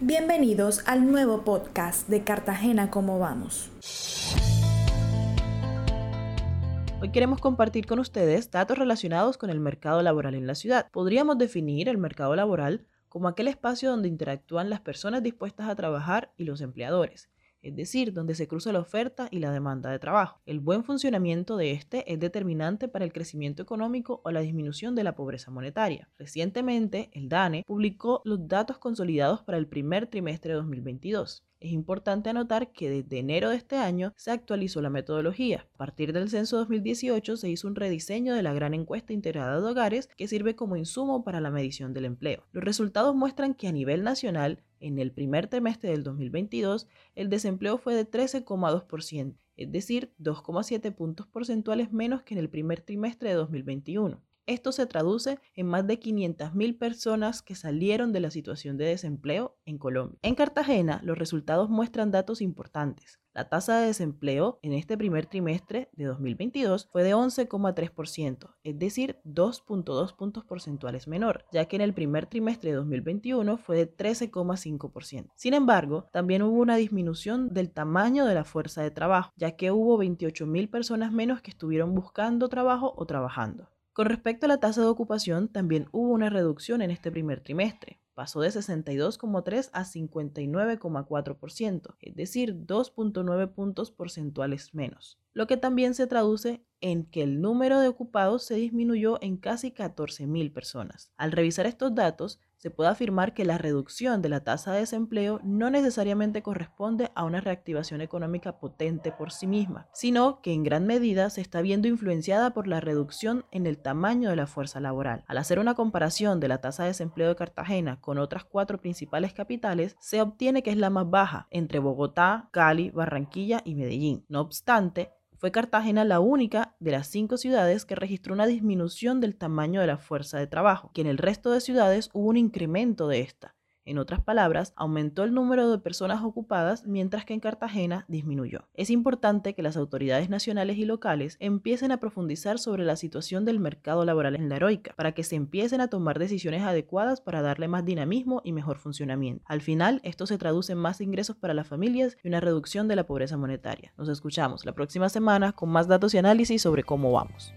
Bienvenidos al nuevo podcast de Cartagena Cómo Vamos. Hoy queremos compartir con ustedes datos relacionados con el mercado laboral en la ciudad. Podríamos definir el mercado laboral como aquel espacio donde interactúan las personas dispuestas a trabajar y los empleadores es decir, donde se cruza la oferta y la demanda de trabajo. El buen funcionamiento de este es determinante para el crecimiento económico o la disminución de la pobreza monetaria. Recientemente, el DANE publicó los datos consolidados para el primer trimestre de 2022. Es importante anotar que desde enero de este año se actualizó la metodología. A partir del censo 2018 se hizo un rediseño de la gran encuesta integrada de hogares que sirve como insumo para la medición del empleo. Los resultados muestran que a nivel nacional, en el primer trimestre del 2022, el desempleo fue de 13,2%, es decir, 2,7 puntos porcentuales menos que en el primer trimestre de 2021. Esto se traduce en más de 500.000 personas que salieron de la situación de desempleo en Colombia. En Cartagena, los resultados muestran datos importantes. La tasa de desempleo en este primer trimestre de 2022 fue de 11,3%, es decir, 2.2 puntos porcentuales menor, ya que en el primer trimestre de 2021 fue de 13,5%. Sin embargo, también hubo una disminución del tamaño de la fuerza de trabajo, ya que hubo 28.000 personas menos que estuvieron buscando trabajo o trabajando. Con respecto a la tasa de ocupación, también hubo una reducción en este primer trimestre. Pasó de 62,3 a 59,4%, es decir, 2.9 puntos porcentuales menos, lo que también se traduce en que el número de ocupados se disminuyó en casi 14.000 personas. Al revisar estos datos, se puede afirmar que la reducción de la tasa de desempleo no necesariamente corresponde a una reactivación económica potente por sí misma, sino que en gran medida se está viendo influenciada por la reducción en el tamaño de la fuerza laboral. Al hacer una comparación de la tasa de desempleo de Cartagena con otras cuatro principales capitales, se obtiene que es la más baja entre Bogotá, Cali, Barranquilla y Medellín. No obstante, fue Cartagena la única de las cinco ciudades que registró una disminución del tamaño de la fuerza de trabajo, que en el resto de ciudades hubo un incremento de esta. En otras palabras, aumentó el número de personas ocupadas mientras que en Cartagena disminuyó. Es importante que las autoridades nacionales y locales empiecen a profundizar sobre la situación del mercado laboral en la heroica, para que se empiecen a tomar decisiones adecuadas para darle más dinamismo y mejor funcionamiento. Al final, esto se traduce en más ingresos para las familias y una reducción de la pobreza monetaria. Nos escuchamos la próxima semana con más datos y análisis sobre cómo vamos.